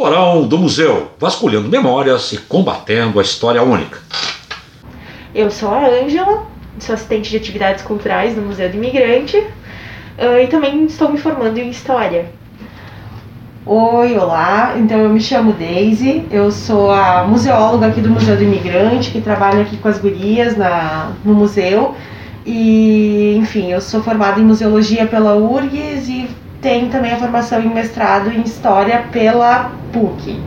Porão do Museu, vasculhando memórias e combatendo a história única. Eu sou a Ângela, sou assistente de atividades culturais do Museu do Imigrante uh, e também estou me formando em História. Oi, olá. Então eu me chamo Daisy, eu sou a museóloga aqui do Museu do Imigrante, que trabalha aqui com as gurias na, no museu. E, enfim, eu sou formada em museologia pela URGS e tenho também a formação em mestrado em história pela PUC.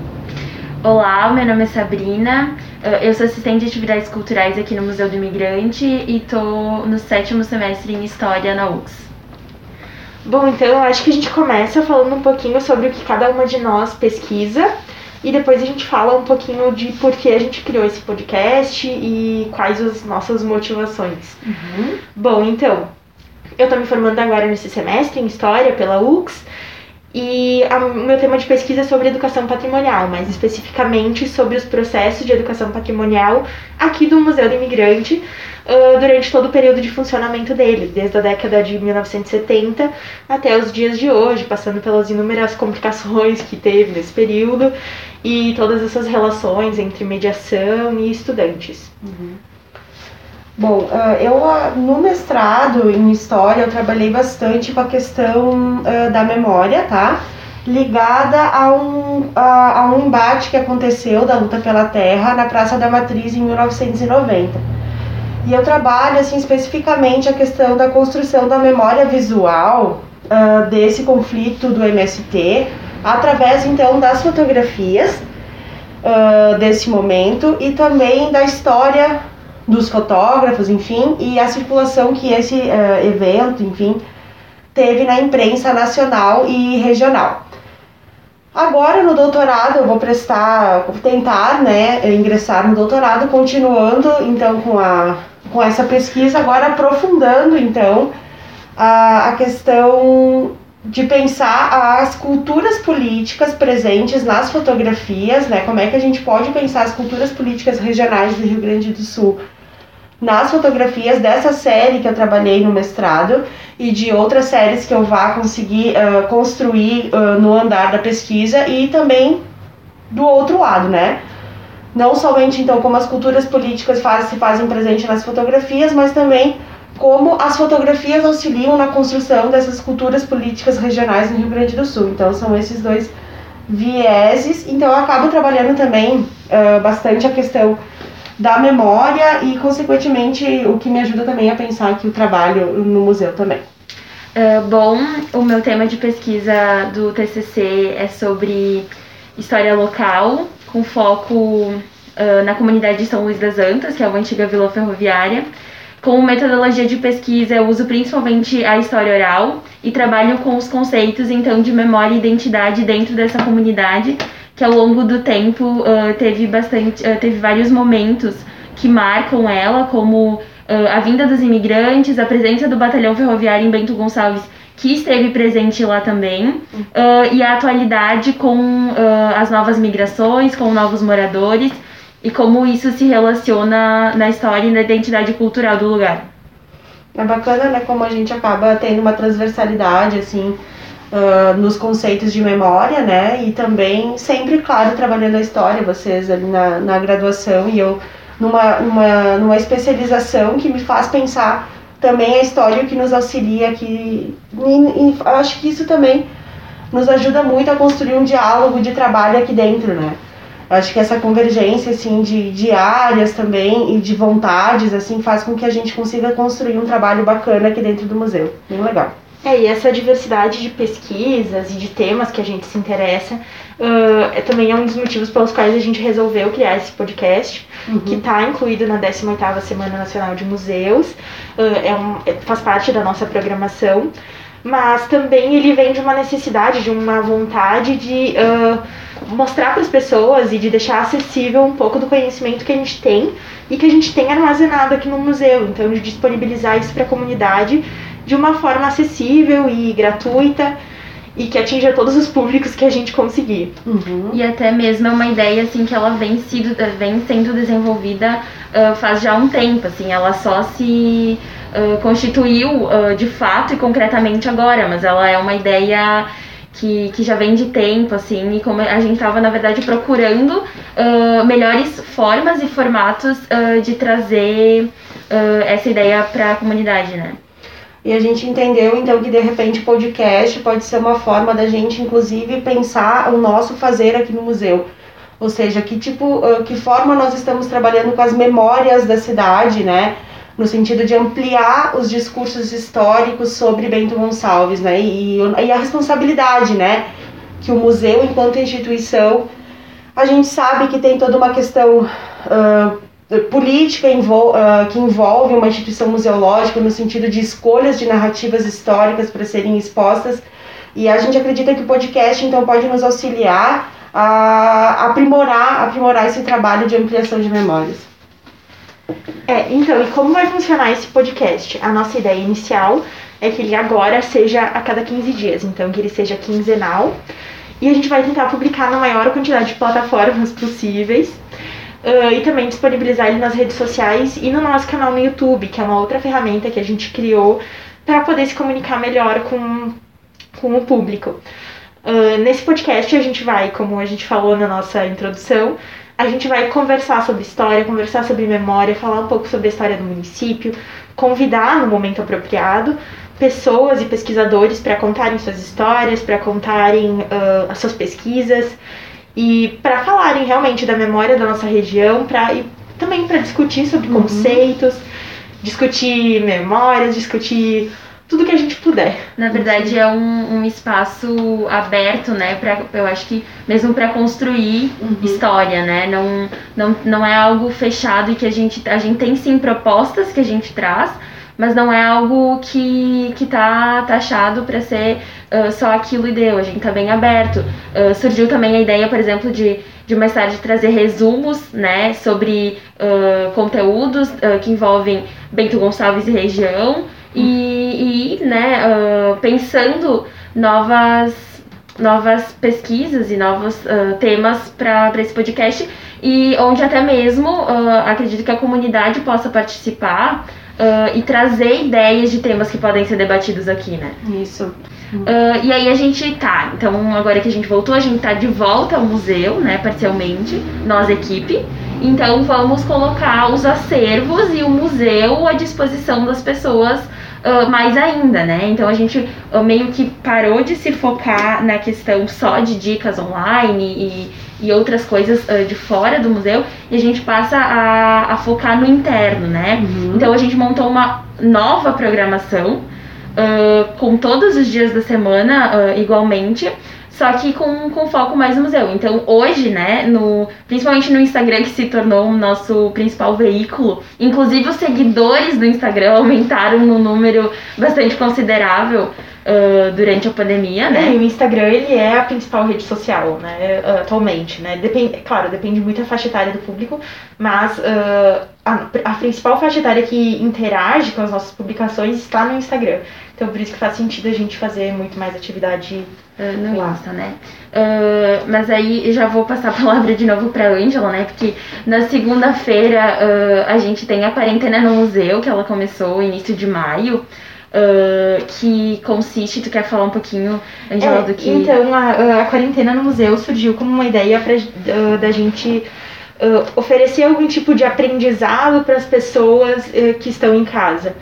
Olá, meu nome é Sabrina, eu sou assistente de atividades culturais aqui no Museu do Imigrante e estou no sétimo semestre em História na UX. Bom, então eu acho que a gente começa falando um pouquinho sobre o que cada uma de nós pesquisa e depois a gente fala um pouquinho de por que a gente criou esse podcast e quais as nossas motivações. Uhum. Bom, então, eu tô me formando agora nesse semestre em História pela UX e o meu tema de pesquisa é sobre educação patrimonial, mais especificamente sobre os processos de educação patrimonial aqui do Museu do Imigrante, uh, durante todo o período de funcionamento dele, desde a década de 1970 até os dias de hoje, passando pelas inúmeras complicações que teve nesse período e todas essas relações entre mediação e estudantes. Uhum. Bom, eu no mestrado em História eu trabalhei bastante com a questão da memória, tá? Ligada a um, a, a um embate que aconteceu da luta pela terra na Praça da Matriz em 1990. E eu trabalho assim especificamente a questão da construção da memória visual uh, desse conflito do MST através então das fotografias uh, desse momento e também da história dos fotógrafos, enfim, e a circulação que esse uh, evento, enfim, teve na imprensa nacional e regional. Agora no doutorado eu vou prestar, tentar, né, ingressar no doutorado, continuando então com a com essa pesquisa, agora aprofundando então a, a questão de pensar as culturas políticas presentes nas fotografias, né? Como é que a gente pode pensar as culturas políticas regionais do Rio Grande do Sul nas fotografias dessa série que eu trabalhei no mestrado e de outras séries que eu vá conseguir uh, construir uh, no andar da pesquisa e também do outro lado, né? Não somente então como as culturas políticas faz, se fazem presente nas fotografias, mas também como as fotografias auxiliam na construção dessas culturas políticas regionais no Rio Grande do Sul. Então são esses dois vieses. Então eu acabo trabalhando também uh, bastante a questão da memória e, consequentemente, o que me ajuda também a pensar aqui o trabalho no museu também. Uh, bom, o meu tema de pesquisa do TCC é sobre história local, com foco uh, na comunidade de São Luís das Antas, que é uma antiga vila ferroviária. Com metodologia de pesquisa, eu uso principalmente a história oral e trabalho com os conceitos então de memória e identidade dentro dessa comunidade, que ao longo do tempo uh, teve bastante, uh, teve vários momentos que marcam ela, como a vinda dos imigrantes, a presença do batalhão ferroviário em Bento Gonçalves, que esteve presente lá também, e a atualidade com as novas migrações, com novos moradores e como isso se relaciona na história e na identidade cultural do lugar. É bacana, né, como a gente acaba tendo uma transversalidade, assim, uh, nos conceitos de memória, né? E também sempre, claro, trabalhando a história, vocês ali na, na graduação e eu numa, numa, numa especialização que me faz pensar também a história que nos auxilia aqui. E, e acho que isso também nos ajuda muito a construir um diálogo de trabalho aqui dentro, né? Acho que essa convergência assim de, de áreas também e de vontades assim faz com que a gente consiga construir um trabalho bacana aqui dentro do museu. Bem legal. É, e essa diversidade de pesquisas e de temas que a gente se interessa uh, é, também é um dos motivos pelos quais a gente resolveu criar esse podcast, uhum. que está incluído na 18ª Semana Nacional de Museus, uh, é um, é, faz parte da nossa programação, mas também ele vem de uma necessidade, de uma vontade de uh, mostrar para as pessoas e de deixar acessível um pouco do conhecimento que a gente tem e que a gente tem armazenado aqui no museu, então de disponibilizar isso para a comunidade de uma forma acessível e gratuita e que atinja todos os públicos que a gente conseguir. Uhum. E até mesmo é uma ideia assim que ela vem, sido, vem sendo desenvolvida uh, faz já um tempo, assim, ela só se uh, constituiu uh, de fato e concretamente agora, mas ela é uma ideia que, que já vem de tempo, assim, e como a gente estava, na verdade, procurando uh, melhores formas e formatos uh, de trazer uh, essa ideia para a comunidade, né? E a gente entendeu então que de repente o podcast pode ser uma forma da gente, inclusive, pensar o nosso fazer aqui no museu. Ou seja, que tipo, que forma nós estamos trabalhando com as memórias da cidade, né? no sentido de ampliar os discursos históricos sobre Bento Gonçalves, né? E, e a responsabilidade, né? Que o museu, enquanto instituição, a gente sabe que tem toda uma questão uh, política envol uh, que envolve uma instituição museológica no sentido de escolhas de narrativas históricas para serem expostas. E a gente acredita que o podcast, então, pode nos auxiliar a aprimorar, aprimorar esse trabalho de ampliação de memórias. É, então, e como vai funcionar esse podcast? A nossa ideia inicial é que ele agora seja a cada 15 dias, então que ele seja quinzenal. E a gente vai tentar publicar na maior quantidade de plataformas possíveis. Uh, e também disponibilizar ele nas redes sociais e no nosso canal no YouTube, que é uma outra ferramenta que a gente criou para poder se comunicar melhor com, com o público. Uh, nesse podcast a gente vai, como a gente falou na nossa introdução, a gente vai conversar sobre história, conversar sobre memória, falar um pouco sobre a história do município, convidar no momento apropriado pessoas e pesquisadores para contarem suas histórias, para contarem uh, as suas pesquisas e para falarem realmente da memória da nossa região, pra, e também para discutir sobre uhum. conceitos, discutir memórias, discutir tudo que a gente puder. Na verdade, é um, um espaço aberto, né? Pra, eu acho que mesmo para construir uhum. história, né? Não, não, não é algo fechado e que a gente, a gente tem sim propostas que a gente traz, mas não é algo que, que tá taxado para ser uh, só aquilo e deu. A gente tá bem aberto. Uh, surgiu também a ideia, por exemplo, de, de mais tarde trazer resumos, né? Sobre uh, conteúdos que envolvem Bento Gonçalves e região e, e né, pensando novas, novas pesquisas e novos uh, temas para esse podcast e onde até mesmo uh, acredito que a comunidade possa participar e trazer ideias de temas que podem ser debatidos aqui, né? Isso. Uh, e aí a gente tá, então agora que a gente voltou, a gente tá de volta ao museu, né, parcialmente, nós equipe. Então vamos colocar os acervos e o museu à disposição das pessoas uh, mais ainda, né? Então a gente uh, meio que parou de se focar na questão só de dicas online e, e outras coisas uh, de fora do museu e a gente passa a, a focar no interno, né? Uhum. Então a gente montou uma nova programação com todos os dias da semana igualmente só que com, com foco mais no museu. Então hoje, né, no, principalmente no Instagram, que se tornou o nosso principal veículo, inclusive os seguidores do Instagram aumentaram num número bastante considerável. Uh, durante a pandemia, né? É, e o Instagram ele é a principal rede social, né? Atualmente, né? Depende, claro, depende muito da faixa etária do público, mas uh, a, a principal faixa etária que interage com as nossas publicações está no Instagram. Então por isso que faz sentido a gente fazer muito mais atividade uh, no lá. Insta, né? Uh, mas aí já vou passar a palavra de novo para Ângela, né? Porque na segunda-feira a gente tem a quarentena no museu, que ela começou no início de maio. Uh, que consiste, tu quer falar um pouquinho, Angela, é, do que. Então, a, a, quarentena no museu surgiu como uma ideia pra, uh, da gente uh, oferecer algum tipo de aprendizado para as pessoas que estão em casa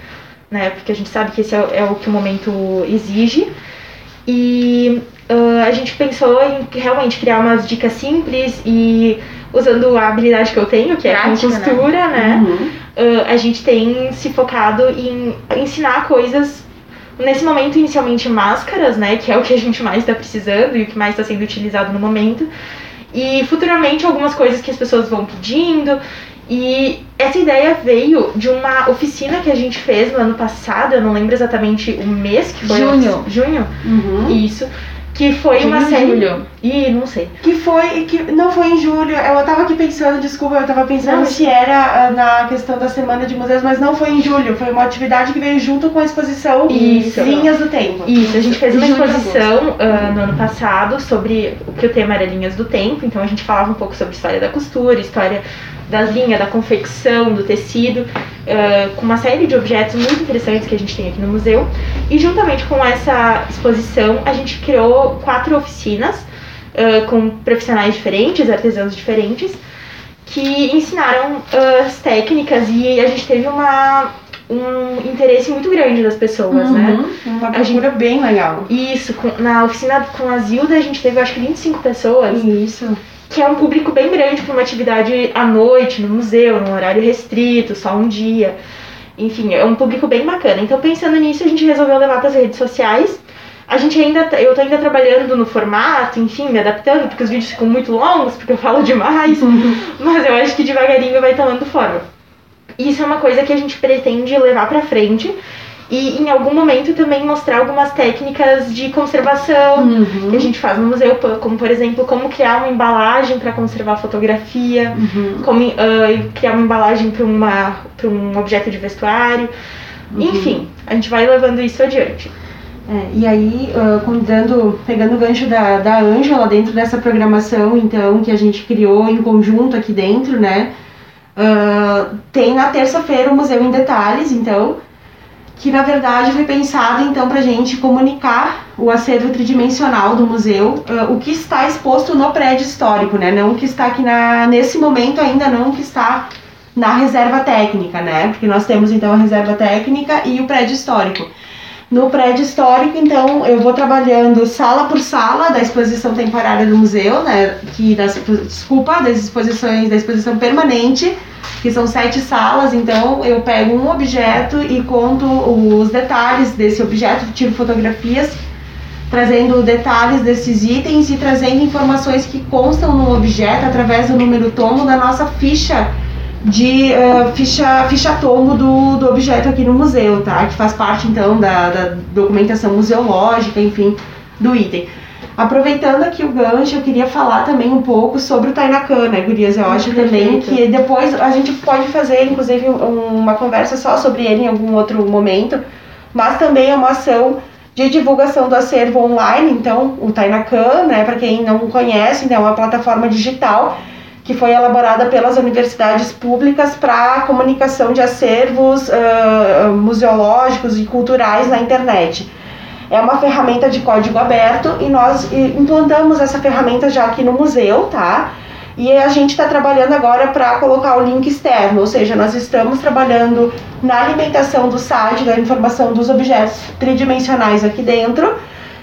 né? Porque a gente sabe que esse é, é o que o momento exige. E a gente pensou em realmente criar umas dicas simples e usando a habilidade que eu tenho, que Prática, é com né? costura, né? né? Uhum. Uh, a gente tem se focado em ensinar coisas nesse momento inicialmente máscaras, né, que é o que a gente mais está precisando e o que mais está sendo utilizado no momento. E futuramente algumas coisas que as pessoas vão pedindo e essa ideia veio de uma oficina que a gente fez no ano passado, eu não lembro exatamente o mês que foi. Junho. Junho? Uhum. Isso. Que foi junho, uma série. Julho. Ih, não sei. Que foi. Que não foi em julho. Eu tava aqui pensando, desculpa, eu tava pensando não, se era uh, na questão da semana de museus, mas não foi em julho. Foi uma atividade que veio junto com a exposição Isso. Linhas do Tempo. Isso, a gente fez uma exposição uh, no ano passado sobre o que o tema era Linhas do Tempo. Então a gente falava um pouco sobre história da costura, história das linhas, da confecção, do tecido, uh, com uma série de objetos muito interessantes que a gente tem aqui no museu. E juntamente com essa exposição, a gente criou quatro oficinas uh, com profissionais diferentes, artesãos diferentes, que ensinaram uh, as técnicas e a gente teve uma, um interesse muito grande das pessoas, uhum, né? Uma procura gente, bem legal. Isso, com, na oficina com a Zilda a gente teve acho que 25 pessoas. Isso. Que é um público bem grande para uma atividade à noite, no museu, num horário restrito, só um dia. Enfim, é um público bem bacana. Então, pensando nisso, a gente resolveu levar para as redes sociais a gente ainda, tá, eu tô ainda trabalhando no formato, enfim, me adaptando, porque os vídeos ficam muito longos, porque eu falo demais, uhum. mas eu acho que devagarinho vai tomando forma. Isso é uma coisa que a gente pretende levar pra frente e em algum momento também mostrar algumas técnicas de conservação uhum. que a gente faz no museu, como por exemplo, como criar uma embalagem para conservar fotografia, uhum. como uh, criar uma embalagem para um objeto de vestuário. Uhum. Enfim, a gente vai levando isso adiante. É, e aí, uh, pegando o gancho da, da Ângela dentro dessa programação, então, que a gente criou em conjunto aqui dentro, né? Uh, tem na terça-feira o Museu em Detalhes, então, que na verdade foi pensado então para a gente comunicar o acervo tridimensional do museu, uh, o que está exposto no prédio histórico, né? Não o que está aqui na, nesse momento ainda não o que está na reserva técnica, né? Porque nós temos então a reserva técnica e o prédio histórico. No prédio histórico, então, eu vou trabalhando sala por sala da exposição temporária do museu, né? Que das, desculpa, das exposições da exposição permanente, que são sete salas. Então, eu pego um objeto e conto os detalhes desse objeto, tiro fotografias, trazendo detalhes desses itens e trazendo informações que constam no objeto através do número tomo da nossa ficha de uh, ficha, ficha tombo do, do objeto aqui no museu, tá? Que faz parte então da, da documentação museológica, enfim, do item. Aproveitando aqui o gancho, eu queria falar também um pouco sobre o Tainacan, né, Gurias? Eu acho também que depois a gente pode fazer, inclusive, uma conversa só sobre ele em algum outro momento, mas também é uma ação de divulgação do acervo online. Então, o Tainacan, né, para quem não conhece, né, é uma plataforma digital que foi elaborada pelas universidades públicas para a comunicação de acervos uh, museológicos e culturais na internet. É uma ferramenta de código aberto e nós implantamos essa ferramenta já aqui no museu, tá? E a gente está trabalhando agora para colocar o link externo, ou seja, nós estamos trabalhando na alimentação do site, da informação dos objetos tridimensionais aqui dentro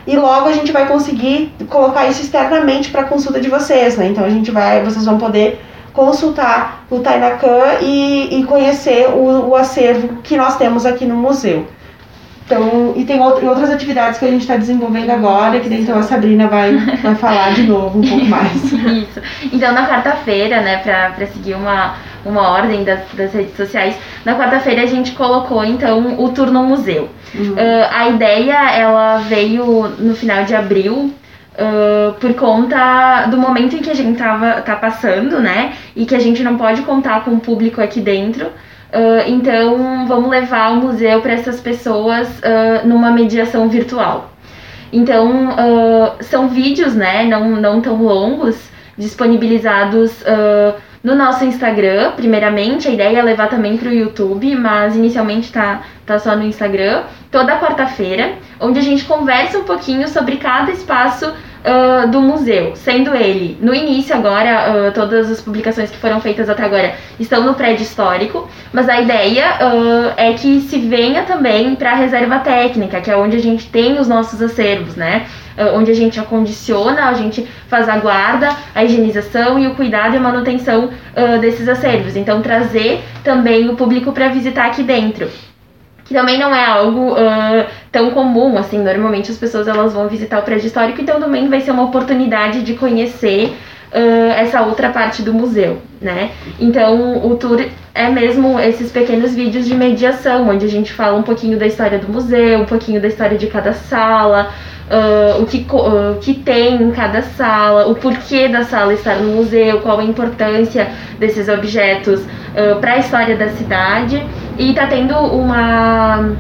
e logo a gente vai conseguir colocar isso externamente para consulta de vocês, né? Então a gente vai, vocês vão poder consultar o Tainacan e, e conhecer o, o acervo que nós temos aqui no museu. Então, e tem outras atividades que a gente está desenvolvendo agora, que então a Sabrina vai, vai falar de novo um pouco mais. Isso. Então, na quarta-feira, né, para seguir uma, uma ordem das, das redes sociais, na quarta-feira a gente colocou, então, o Turno Museu. Uhum. Uh, a ideia, ela veio no final de abril, Uh, por conta do momento em que a gente tava, tá passando, né? E que a gente não pode contar com o público aqui dentro. Uh, então, vamos levar o museu para essas pessoas numa mediação virtual. Então, são vídeos, né, não, não tão longos, disponibilizados no nosso Instagram, primeiramente. A ideia é levar também para o YouTube, mas inicialmente tá, tá só no Instagram. Toda quarta-feira, onde a gente conversa um pouquinho sobre cada espaço uh, do museu, sendo ele, no início agora, uh, todas as publicações que foram feitas até agora estão no prédio histórico, mas a ideia uh, é que se venha também para a reserva técnica, que é onde a gente tem os nossos acervos, né? onde a gente acondiciona, a gente faz a guarda, a higienização e o cuidado e manutenção desses acervos. Então, trazer também o público para visitar aqui dentro que também não é algo uh, tão comum, assim, normalmente as pessoas elas vão visitar o prédio histórico, então também vai ser uma oportunidade de conhecer uh, essa outra parte do museu, né? Então o tour é mesmo esses pequenos vídeos de mediação, onde a gente fala um pouquinho da história do museu, um pouquinho da história de cada sala, uh, o que, uh, que tem em cada sala, o porquê da sala estar no museu, qual a importância desses objetos para a história da cidade. E tá tendo uma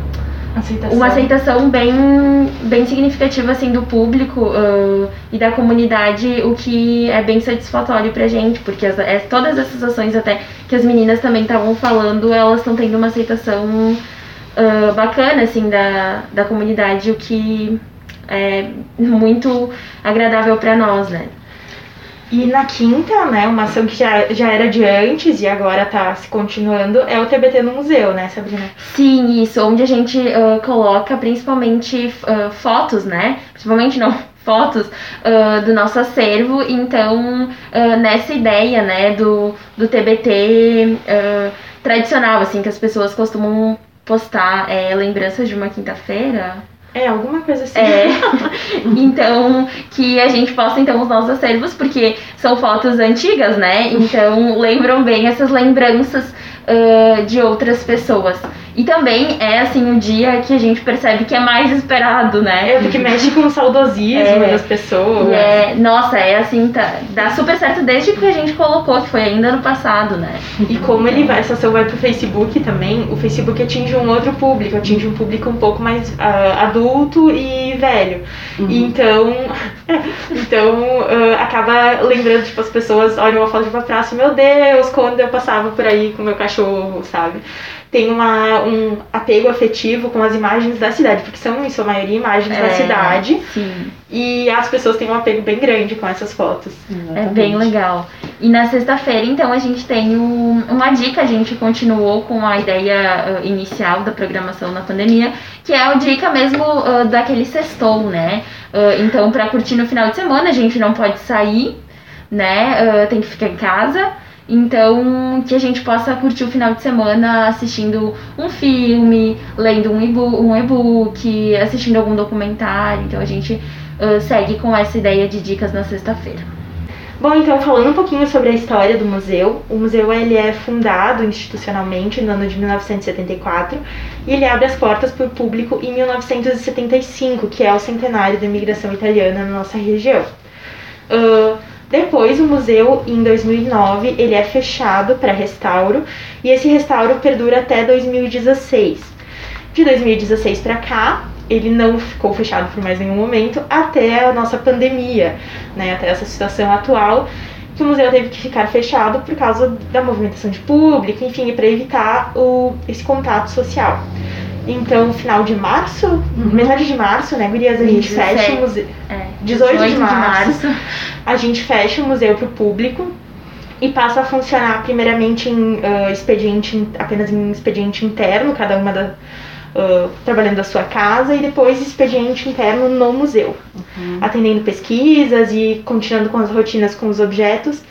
Aceitação. uma aceitação bem, bem significativa assim do público uh, e da comunidade, o que é bem satisfatório pra gente, porque as, é, todas essas ações até que as meninas também estavam falando, elas estão tendo uma aceitação uh, bacana assim da, da comunidade, o que é muito agradável para nós, né? E na quinta, né, uma ação que já, já era de antes e agora tá se continuando, é o TBT no museu, né, Sabrina? Sim, isso, onde a gente uh, coloca principalmente uh, fotos, né? Principalmente não, fotos uh, do nosso acervo. Então, nessa ideia, né, do, do TBT tradicional, assim, que as pessoas costumam postar é, lembranças de uma quinta-feira. É, alguma coisa assim. É. então, que a gente posta então os nossos acervos, porque são fotos antigas, né? Então lembram bem essas lembranças uh, de outras pessoas. E também é assim o dia que a gente percebe que é mais esperado, né? É, porque mexe com o saudosismo É. das pessoas. E é, nossa, é assim, tá, dá super certo desde que a gente colocou, que foi ainda no passado, né? E como ele vai, essa ação vai pro Facebook também, o Facebook atinge um outro público, atinge um público um pouco mais ah, adulto e velho. E então, então ah, acaba lembrando, tipo, as pessoas olham uma foto de uma praça, meu Deus, quando eu passava por aí com meu cachorro, sabe? Tem uma, um apego afetivo com as imagens da cidade, porque são, em sua maioria, imagens da É, cidade. Sim. E as pessoas têm um apego bem grande com essas fotos. É bem legal. E na sexta-feira, então, a gente tem um- uma dica, a gente continuou com a ideia uh, inicial da programação na pandemia, que é a dica mesmo uh, daquele sextou, né? Uh, então, para curtir no final de semana, a gente não pode sair, né? Uh, tem que ficar em casa. Então, que a gente possa curtir o final de semana assistindo um filme, lendo um e-book, um assistindo algum documentário. Então, a gente uh, segue com essa ideia de dicas na sexta-feira. Bom, então falando um pouquinho sobre a história do museu, o museu ele é fundado institucionalmente no ano de 1974 e ele abre as portas para o público em 1975, que é o centenário da imigração italiana na nossa região. Ah, depois, o museu, em 2009, ele é fechado para restauro e esse restauro perdura até 2016. De 2016 para cá, ele não ficou fechado por mais nenhum momento até a nossa pandemia, né, até essa situação atual, que o museu teve que ficar fechado por causa da movimentação de público, enfim, para evitar o, esse contato social. Então, final de março, metade de março, né, Gurias, a gente 17. fecha o museu. É, 18 de março. A gente fecha o museu para o público e passa a funcionar primeiramente em ah, expediente, apenas em expediente interno, cada uma da, ah, trabalhando da sua casa, e depois expediente interno no museu, atendendo pesquisas e continuando com as rotinas com os objetos,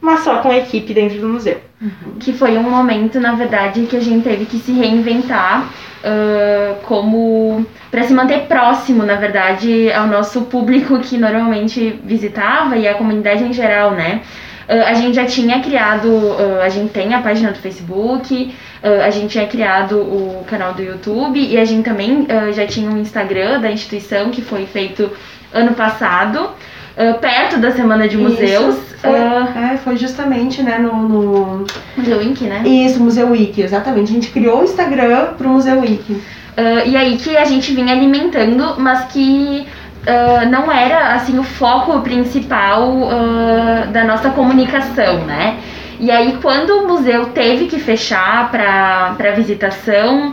mas só com a equipe dentro do museu. Que foi um momento, na verdade, que a gente teve que se reinventar ah, como para se manter próximo, na verdade, ao nosso público que normalmente visitava e a comunidade em geral, né? Ah, a gente já tinha criado, ah, a gente tem a página do Facebook, ah, a gente tinha criado o canal do YouTube e a gente também já tinha um Instagram da instituição que foi feito ano passado, ah, perto da Semana de Museus. Isso, foi, ah, é, foi justamente, né, no, no... Museu Inc, né? Isso, Museu Wiki, exatamente. A gente criou o Instagram pro Museu Wiki. Ah, e aí que a gente vinha alimentando, mas que não era assim o foco principal da nossa comunicação, né? E aí quando o museu teve que fechar para visitação,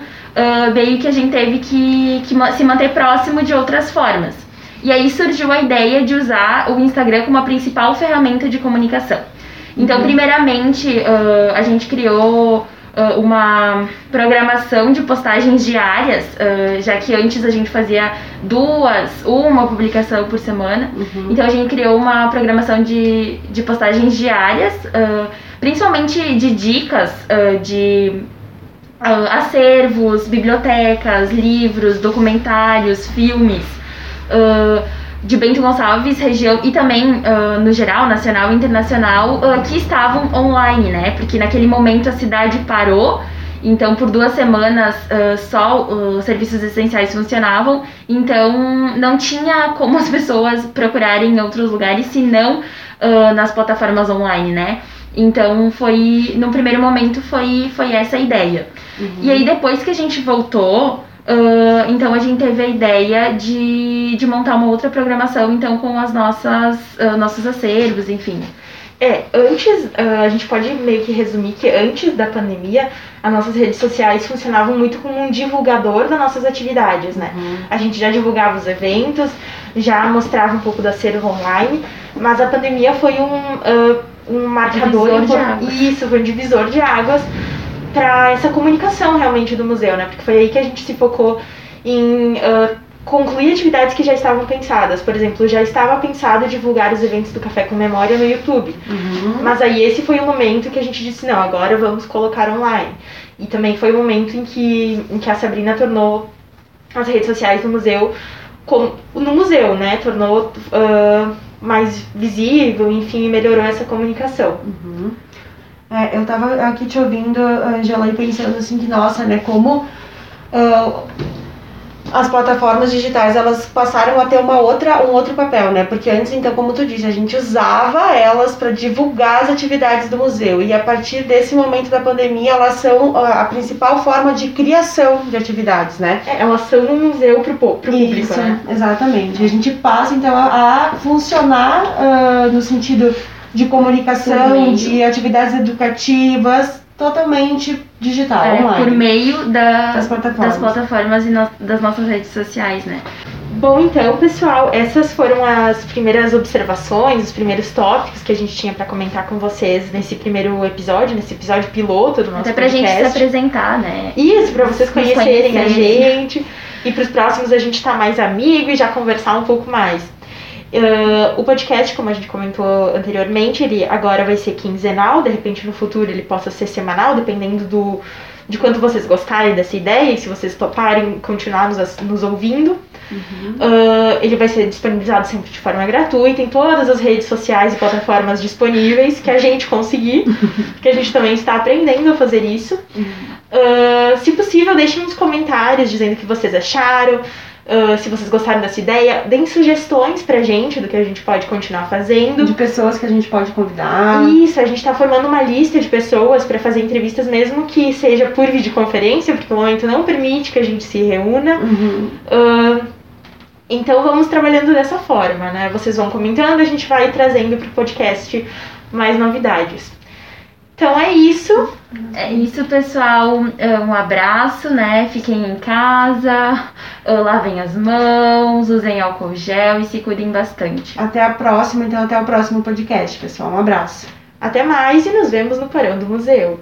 meio que a gente teve que, que se manter próximo de outras formas. E aí surgiu a ideia de usar o Instagram como a principal ferramenta de comunicação. Então, primeiramente, ah, a gente criou ah, uma programação de postagens diárias, ah, já que antes a gente fazia duas, uma publicação por semana. Então a gente criou uma programação de, de postagens diárias, principalmente de dicas de acervos, bibliotecas, livros, documentários, filmes. De Bento Gonçalves, região e também ah, no geral, nacional e internacional, ah, que estavam online, né? Porque naquele momento a cidade parou, então por duas semanas ah, só os serviços essenciais funcionavam, então não tinha como as pessoas procurarem em outros lugares senão ah, nas plataformas online, né? Então foi, no primeiro momento foi, foi essa a ideia. E aí depois que a gente voltou, Uh, então a gente teve a ideia de, de montar uma outra programação então com as nossas uh, nossos acervos, enfim. É, antes, uh, a gente pode meio que resumir que antes da pandemia, as nossas redes sociais funcionavam muito como um divulgador das nossas atividades, né? Uhum. A gente já divulgava os eventos, já mostrava um pouco do acervo online, mas a pandemia foi um, uh, um marcador. Divisor de águas. Isso, foi um divisor de águas para essa comunicação realmente do museu, né? Porque foi aí que a gente se focou em uh, concluir atividades que já estavam pensadas. Por exemplo, já estava pensado divulgar os eventos do Café com Memória no YouTube. Uhum. Mas aí esse foi o momento que a gente disse, não, agora vamos colocar online. E também foi o momento em que, em que a Sabrina tornou as redes sociais do museu como, no museu, né? Tornou ah, mais visível, enfim, melhorou essa comunicação. Uhum. É, eu tava aqui te ouvindo, Angela, e pensando assim que, nossa, né, como ah, as plataformas digitais elas passaram a ter uma outra, um outro papel, né? Porque antes, então, como tu disse, a gente usava elas para divulgar as atividades do museu. E a partir desse momento da pandemia, elas são a principal forma de criação de atividades, né? É, elas são no museu pro, pro público, Isso, né? exatamente. A gente passa então a, a funcionar ah, no sentido de comunicação, meio. de atividades educativas, totalmente digital, É, online. por meio da, das plataformas. das plataformas e no- das nossas redes sociais, né? Bom, então, pessoal, essas foram as primeiras observações, os primeiros tópicos que a gente tinha para comentar com vocês nesse primeiro episódio, nesse episódio piloto do nosso Até pra gente se podcast. apresentar, né? Isso, pra vocês Nos conhecerem a conhecerem. gente. E pros próximos a gente tá mais amigo e já conversar um pouco mais. Ah, o podcast, como a gente comentou anteriormente, ele agora vai ser quinzenal, de repente no futuro ele possa ser semanal, dependendo do, de quanto vocês gostarem dessa ideia e se vocês toparem continuar nos, nos ouvindo. Ah, ele vai ser disponibilizado sempre de forma gratuita em todas as redes sociais e plataformas disponíveis que a gente conseguir, porque a gente também está aprendendo a fazer isso. Ah, se possível, deixem uns comentários dizendo o que vocês acharam, ah, se vocês gostaram dessa ideia, deem sugestões pra gente do que a gente pode continuar fazendo. De pessoas que a gente pode convidar. Isso, a gente tá formando uma lista de pessoas para fazer entrevistas, mesmo que seja por videoconferência, porque o momento não permite que a gente se reúna. Uhum. Ah, então vamos trabalhando dessa forma, né? Vocês vão comentando, a gente vai trazendo pro podcast mais novidades. Então é isso. É isso, pessoal. É, Um abraço, né? Fiquem em casa, é, lavem as mãos, usem álcool gel e se cuidem bastante. Até a próxima, então até o próximo podcast, pessoal. Um abraço. Até mais e nos vemos no Porão do Museu.